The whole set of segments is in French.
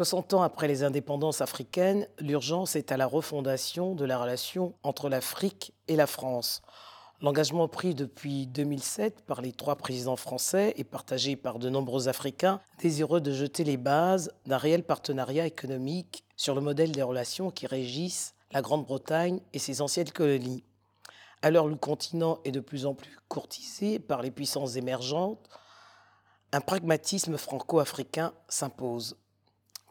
60 ans après les indépendances africaines, l'urgence est à la refondation de la relation entre l'Afrique et la France. L'engagement pris depuis 2007 par les trois présidents français et partagé par de nombreux Africains désireux de jeter les bases d'un réel partenariat économique sur le modèle des relations qui régissent la Grande-Bretagne et ses anciennes colonies. Alors le continent est de plus en plus courtisé par les puissances émergentes, un pragmatisme franco-africain s'impose.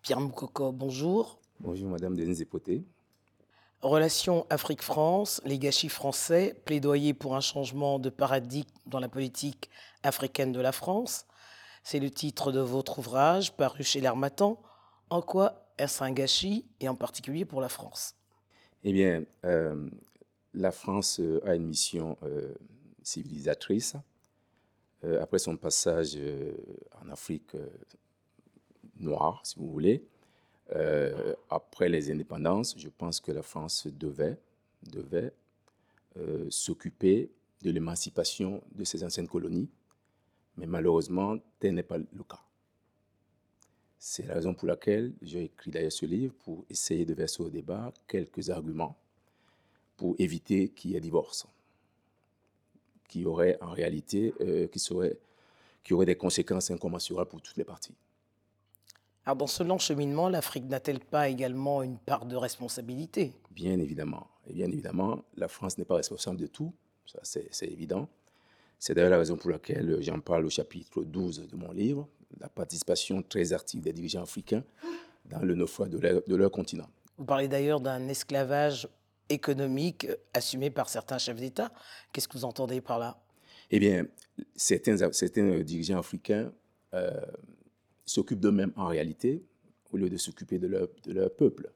Pierre Moukoko, bonjour. Bonjour Madame Denise Epoté. Relations Afrique-France, les gâchis français, plaidoyer pour un changement de paradigme dans la politique africaine de la France. C'est le titre de votre ouvrage paru chez l'Armatan. En quoi est-ce un gâchis et en particulier pour la France? Eh bien, euh, la France euh, a une mission euh, civilisatrice. après son passage en Afrique noire, si vous voulez, euh, après les indépendances, je pense que la France devait, devait euh, s'occuper de l'émancipation de ses anciennes colonies, mais malheureusement, tel n'est pas le cas. C'est la raison pour laquelle j'ai écrit d'ailleurs ce livre, pour essayer de verser au débat quelques arguments pour éviter qu'il y ait divorce, qui aurait en réalité, euh, qui, serait, qui aurait des conséquences incommensurables pour toutes les parties. Alors dans ce long cheminement, l'Afrique n'a-t-elle pas également une part de responsabilité? Bien évidemment. Et bien évidemment, la France n'est pas responsable de tout, ça c'est évident. C'est d'ailleurs la raison pour laquelle j'en parle au chapitre 12 de mon livre, la participation très active des dirigeants africains dans le naufrage de leur, de leur continent. Vous parlez d'ailleurs d'un esclavage économique assumé par certains chefs d'État. Qu'est-ce que vous entendez par là? Eh bien, certains, certains dirigeants africains euh, s'occupent d'eux-mêmes en réalité, au lieu de s'occuper de leur, peuple.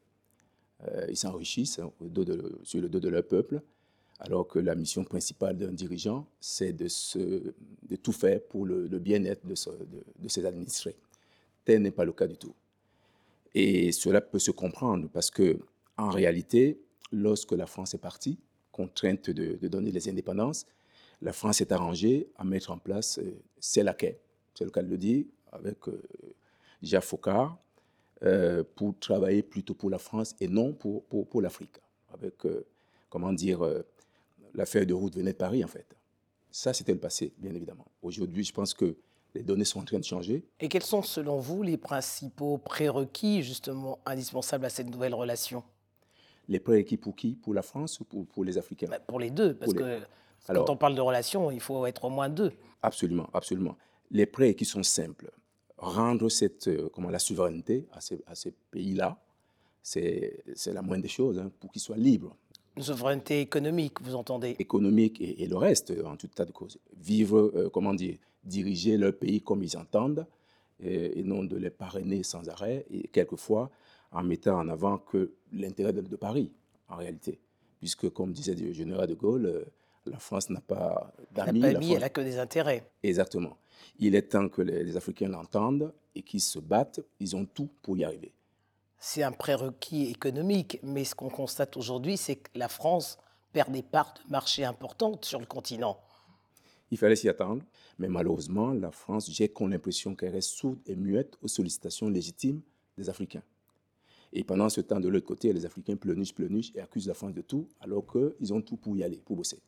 Euh, ils s'enrichissent sur le dos de leur peuple, alors que la mission principale d'un dirigeant, c'est de, tout faire pour le, bien-être de, de, ses administrés. Tel n'est pas le cas du tout. Et cela peut se comprendre parce que, en réalité, lorsque la France est partie, contrainte de, donner les indépendances, la France s'est arrangée à mettre en place euh, c'est laquais, c'est le cas de le dire, avec euh, Jacques Faucard euh, pour travailler plutôt pour la France et non pour, pour, pour l'Afrique. Avec, euh, comment dire, l'affaire de route venait de Paris, en fait. Ça, c'était le passé, bien évidemment. Aujourd'hui, je pense que les données sont en train de changer. Et quels sont, selon vous, les principaux prérequis, justement, indispensables à cette nouvelle relation? Les prérequis pour qui? Pour la France ou pour, pour les Africains? Bah, Pour les deux, parce que quand on parle de relation, il faut être au moins deux. Absolument, absolument. Les prérequis sont simples rendre cette, euh, comment, la souveraineté à ces, à ces pays-là, c'est la moindre des choses hein, pour qu'ils soient libres. Une souveraineté économique, vous entendez? Économique et, le reste, en tout tas de cause. Vivre, euh, comment dire, diriger leur pays comme ils entendent et, non de les parrainer sans arrêt et quelquefois en mettant en avant que l'intérêt de, de, Paris, en réalité. Puisque, comme disait le général de Gaulle, euh, la France n'a pas d'amis. Elle n'a pas elle a que des intérêts. Exactement. Il est temps que les, Africains l'entendent et qu'ils se battent. Ils ont tout pour y arriver. C'est un prérequis économique, mais ce qu'on constate aujourd'hui, c'est que la France perd des parts de marché importantes sur le continent. Il fallait s'y attendre, mais malheureusement, la France, j'ai l'impression qu'elle reste sourde et muette aux sollicitations légitimes des Africains. Et pendant ce temps, de l'autre côté, les Africains pleurnichent, pleurnichent et accusent la France de tout, alors qu'ils ont tout pour y aller, pour bosser.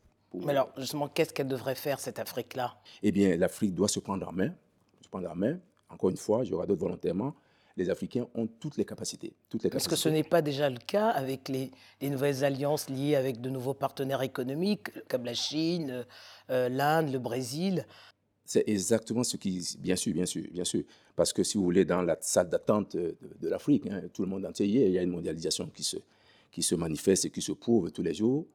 Mais alors, justement, qu'est-ce qu'elle devrait faire, cette Afrique-là? Eh bien, l'Afrique doit se prendre en main. Se prendre en main. Encore une fois, j'aurai d'autres volontairement. Les Africains ont toutes les capacités. Toutes les Est-ce que ce n'est pas déjà le cas avec les, nouvelles alliances liées avec de nouveaux partenaires économiques, comme la Chine, euh, l'Inde, le Brésil c'est exactement ce qui, bien sûr, bien sûr, bien sûr, parce que si vous voulez, dans la salle d'attente de, l'Afrique, hein, tout le monde entier, il y a une mondialisation qui se, qui se manifeste et qui se prouve tous les jours.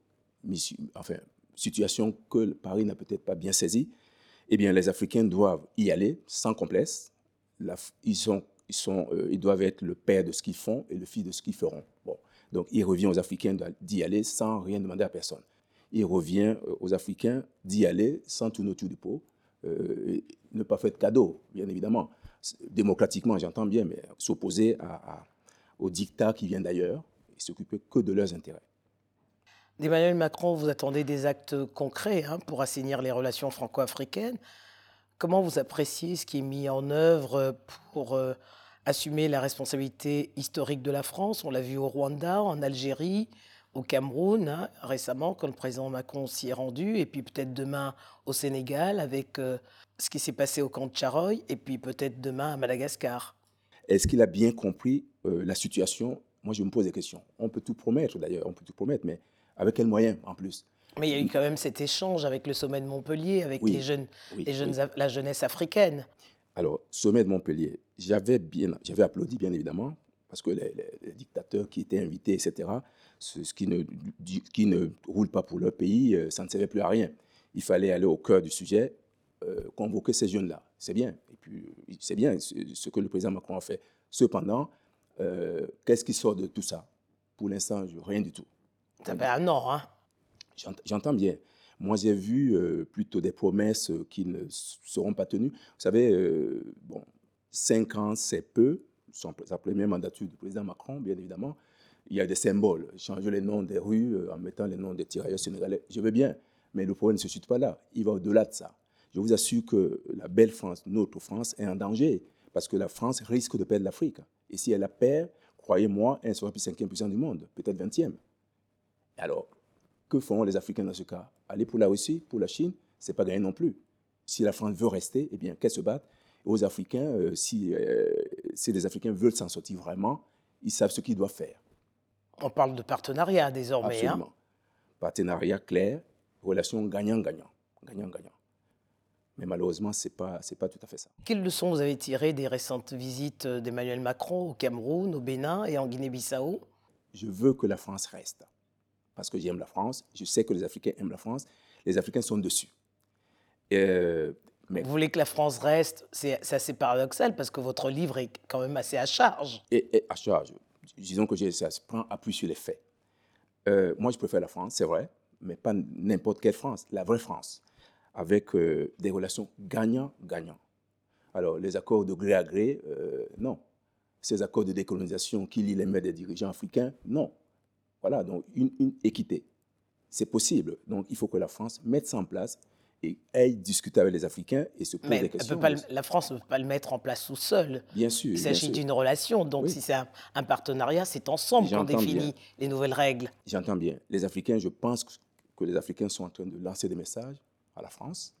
Enfin, situation que Paris n'a peut-être pas bien saisie, eh bien, les Africains doivent y aller sans complexe. euh, ils doivent être le père de ce qu'ils font et le fils de ce qu'ils feront. Bon. Donc, il revient aux Africains d'y aller sans rien demander à personne. Il revient euh, aux Africains d'y aller sans tourner autour du pot, euh, ne pas faire de cadeaux, bien évidemment. Démocratiquement, j'entends bien, mais s'opposer à, aux dictats qui viennent d'ailleurs et s'occuper que de leurs intérêts. D'Emmanuel Macron, vous attendez des actes concrets hein, pour assainir les relations franco-africaines. Comment vous appréciez ce qui est mis en œuvre pour euh, assumer la responsabilité historique de la France? On l'a vu au Rwanda, en Algérie, au Cameroun, hein, récemment, quand le président Macron s'y est rendu, et puis peut-être demain au Sénégal avec euh, ce qui s'est passé au camp de Charoy, et puis peut-être demain à Madagascar. Est-ce qu'il a bien compris euh, la situation? Moi, je me pose des questions. On peut tout promettre, d'ailleurs, on peut tout promettre, mais avec quels moyens en plus mais il y a eu quand même cet échange avec le sommet de Montpellier, avec les jeunes, les jeunes la jeunesse africaine. Alors, sommet de Montpellier, j'avais bien, j'avais applaudi bien évidemment, parce que les, dictateurs qui étaient invités, etc., ce, qui, ne, qui ne roule pas pour leur pays, euh, ça ne servait plus à rien. Il fallait aller au cœur du sujet, euh, convoquer ces jeunes-là. C'est bien. Et puis, c'est bien ce que le président Macron a fait. Cependant, euh, qu'est-ce qui sort de tout ça? Pour l'instant, rien du tout. Ça fait un hein J'entends bien. Moi, j'ai vu euh, plutôt des promesses euh, qui ne seront pas tenues. Vous savez, euh, bon, cinq ans, c'est peu. Sa première mandature du président Macron, bien évidemment. Il y a des symboles. Changer les noms des rues en mettant les noms des tirailleurs sénégalais, je veux bien. Mais le problème ne se situe pas là. Il va au-delà de ça. Je vous assure que la belle France, notre France, est en danger. Parce que la France risque de perdre l'Afrique. Et si elle la perd, croyez-moi, elle sera plus cinquième puissance du monde, peut-être vingtième. Alors, que feront les Africains dans ce cas? Aller pour la Russie, pour la Chine, c'est pas gagné non plus. Si la France veut rester, eh bien, qu'elle se batte. aux Africains, euh, si, euh, si les Africains veulent s'en sortir vraiment, ils savent ce qu'ils doivent faire. On parle de partenariat désormais. Hein. Absolument. Partenariat clair, relation gagnant-gagnant. Gagnant-gagnant. Mais malheureusement, ce n'est pas, pas tout à fait ça. Quelles leçons vous avez tirées des récentes visites d'Emmanuel Macron au Cameroun, au Bénin et en Guinée-Bissau? Je veux que la France reste parce que j'aime la France. Je sais que les Africains aiment la France. Les Africains sont dessus. Euh, mais... Vous voulez que la France reste C'est assez paradoxal parce que votre livre est quand même assez à charge. Et, à charge. Disons que ça se prend appui sur les faits. Euh, moi, je préfère la France, c'est vrai, mais pas n'importe quelle France, la vraie France, avec euh, des relations gagnant-gagnant. Alors, les accords de gré à gré, non. Ces accords de décolonisation qui lient les mains des dirigeants africains, non. Voilà, donc une, équité. C'est possible. Donc il faut que la France mette ça en place et aille discuter avec les Africains et se pose des questions. la France ne peut pas le mettre en place tout seul. Bien sûr. Il s'agit d'une relation. Donc si c'est un, partenariat, c'est ensemble qu'on définit les nouvelles règles. J'entends bien. Les Africains, je pense que les Africains sont en train de lancer des messages à la France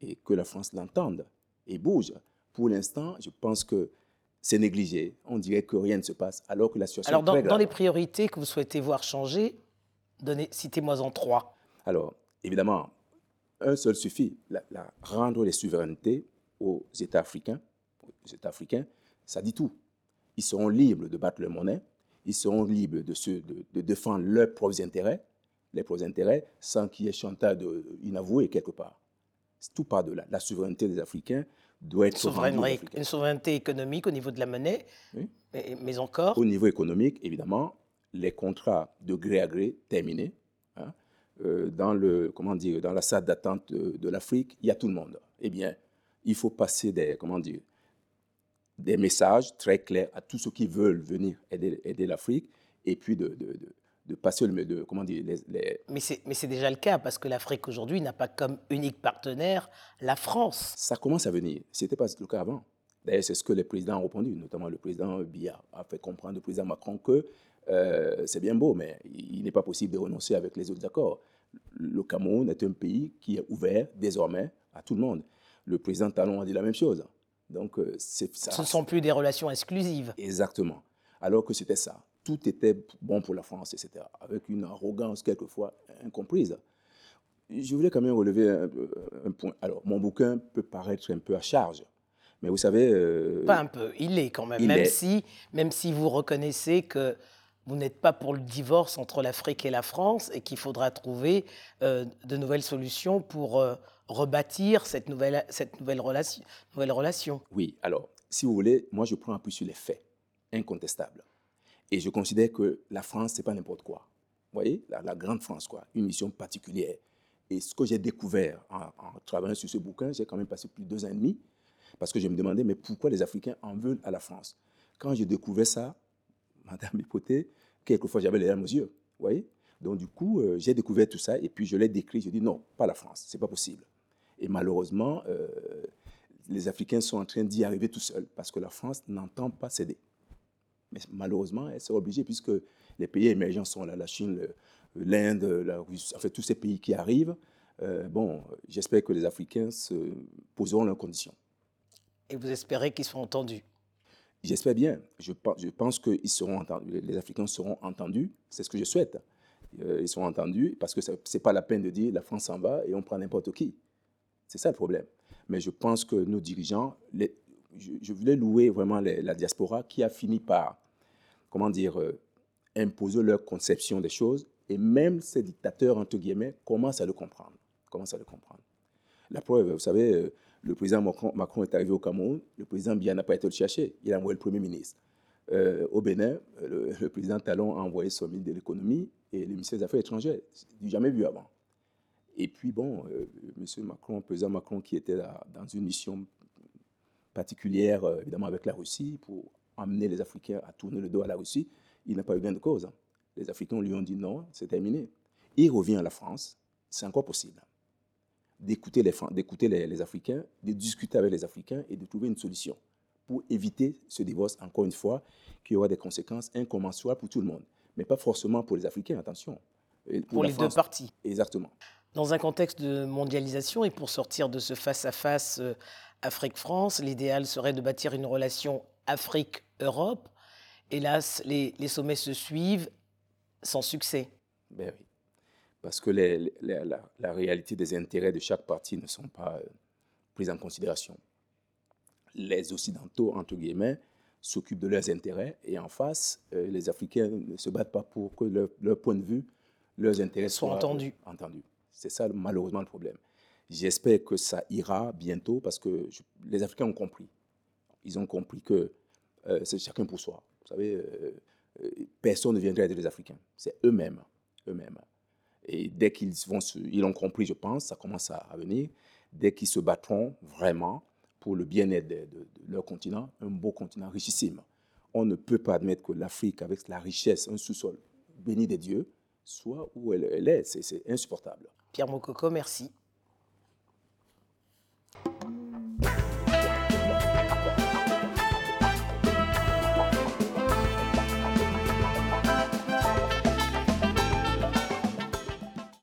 et que la France l'entende et bouge. Pour l'instant, je pense que c'est négligé. On dirait que rien ne se passe, alors que la situation alors, dans, est très dans les priorités que vous souhaitez voir changer, citez-moi en trois. Alors, évidemment, un seul suffit. La, rendre les souverainetés aux États africains, aux États africains, ça dit tout. Ils seront libres de battre leur monnaie, ils seront libres de, de, défendre leurs propres intérêts, les propres intérêts, sans qu'il y ait chantage inavoué quelque part. Tout part de là. La souveraineté des Africains doit être souveraineté, une souveraineté économique au niveau de la monnaie, mais, encore. Au niveau économique, évidemment, les contrats de gré à gré terminés. Hein, euh, dans, le, comment dire, dans la salle d'attente de, l'Afrique, il y a tout le monde. Eh bien, il faut passer des, comment dire, des messages très clairs à tous ceux qui veulent venir aider, aider l'Afrique et puis de, de, de passer le de comment dire les, mais c'est déjà le cas parce que l'Afrique aujourd'hui n'a pas comme unique partenaire la France. Ça commence à venir. C'était pas le cas avant. D'ailleurs, c'est ce que les présidents ont répondu, notamment le président Biya a fait comprendre au président Macron que euh, c'est bien beau, mais il n'est pas possible de renoncer avec les autres accords. Le Cameroun est un pays qui est ouvert désormais à tout le monde. Le président Talon a dit la même chose. Donc, euh, ça. Ce ne sont plus des relations exclusives. Exactement. Alors que c'était ça tout était bon pour la France, etc., avec une arrogance quelquefois incomprise. Je voulais quand même relever un, point. Alors, mon bouquin peut paraître un peu à charge, mais vous savez... Euh, pas un peu, il est quand même, même, Si, même si vous reconnaissez que vous n'êtes pas pour le divorce entre l'Afrique et la France et qu'il faudra trouver euh, de nouvelles solutions pour euh, rebâtir cette nouvelle, cette nouvelle, relation, nouvelle relation. Oui, alors, si vous voulez, moi je prends un peu sur les faits incontestables. Et je considère que la France, c'est pas n'importe quoi. Vous voyez, la, grande France, quoi, une mission particulière. Et ce que j'ai découvert en, travaillant sur ce bouquin, j'ai quand même passé plus de deux ans et demi, parce que je me demandais, mais pourquoi les Africains en veulent à la France? Quand j'ai découvert ça, Madame Hipoté, quelquefois j'avais les larmes aux yeux. Vous voyez? Donc du coup, euh, j'ai découvert tout ça, et puis je l'ai décrit, je dis non, pas la France, c'est pas possible. Et malheureusement, euh, les Africains sont en train d'y arriver tout seuls parce que la France n'entend pas céder. Mais malheureusement, elle sera obligée puisque les pays émergents sont là, la Chine, l'Inde, la Russie, en fait tous ces pays qui arrivent. Euh, bon, j'espère que les Africains se poseront leurs conditions. Et vous espérez qu'ils seront entendus? J'espère bien. Je, je pense que seront entendus, les Africains seront entendus. C'est ce que je souhaite. Euh, ils seront entendus parce que ce n'est pas la peine de dire la France s'en va et on prend n'importe qui. C'est ça le problème. Mais je pense que nos dirigeants, les, je, voulais louer vraiment la diaspora qui a fini par, comment dire, euh, imposer leur conception des choses. Et même ces dictateurs, entre guillemets, commencent à le comprendre. Commencent à le comprendre. La preuve, vous savez, euh, le président Macron, est arrivé au Cameroun, le président Biya n'a pas été le chercher, il a envoyé le Premier ministre. Euh, au Bénin, le, président Talon a envoyé son ministre de l'économie et le ministre des Affaires étrangères, du jamais vu avant. Et puis, bon, euh, M. Macron, le président Macron, qui était dans une mission particulière, euh, évidemment, avec la Russie, pour amener les Africains à tourner le dos à la Russie, il n'a pas eu gain de cause. Hein. Les Africains lui ont dit non, c'est terminé. Il revient à la France, c'est encore possible d'écouter les, d'écouter les, Africains, de discuter avec les Africains et de trouver une solution pour éviter ce divorce, encore une fois, qui aura des conséquences incommensurables pour tout le monde. Mais pas forcément pour les Africains, attention. Pour, les deux parties. Exactement. Dans un contexte de mondialisation et pour sortir de ce face-à-face euh, Afrique-France, l'idéal serait de bâtir une relation Afrique-Europe. Hélas, les, les, sommets se suivent sans succès. Ben oui parce que la, réalité des intérêts de chaque partie ne sont pas euh, prises en considération. Les Occidentaux, entre guillemets, s'occupent de leurs intérêts et en face, euh, les Africains ne se battent pas pour que leur, point de vue, leurs intérêts soient, entendus. entendus. C'est ça malheureusement le problème. J'espère que ça ira bientôt parce que les Africains ont compris. Ils ont compris que euh, c'est chacun pour soi. Vous savez, personne ne viendrait aider les Africains. C'est eux-mêmes, eux-mêmes. Et dès qu'ils vont ils l'ont compris, je pense, ça commence à, venir, dès qu'ils se battront vraiment pour le bien-être de, leur continent, un beau continent richissime. On ne peut pas admettre que l'Afrique, avec la richesse, un sous-sol béni des dieux, soit où elle, elle est. C'est insupportable. Pierre Mokoko, merci.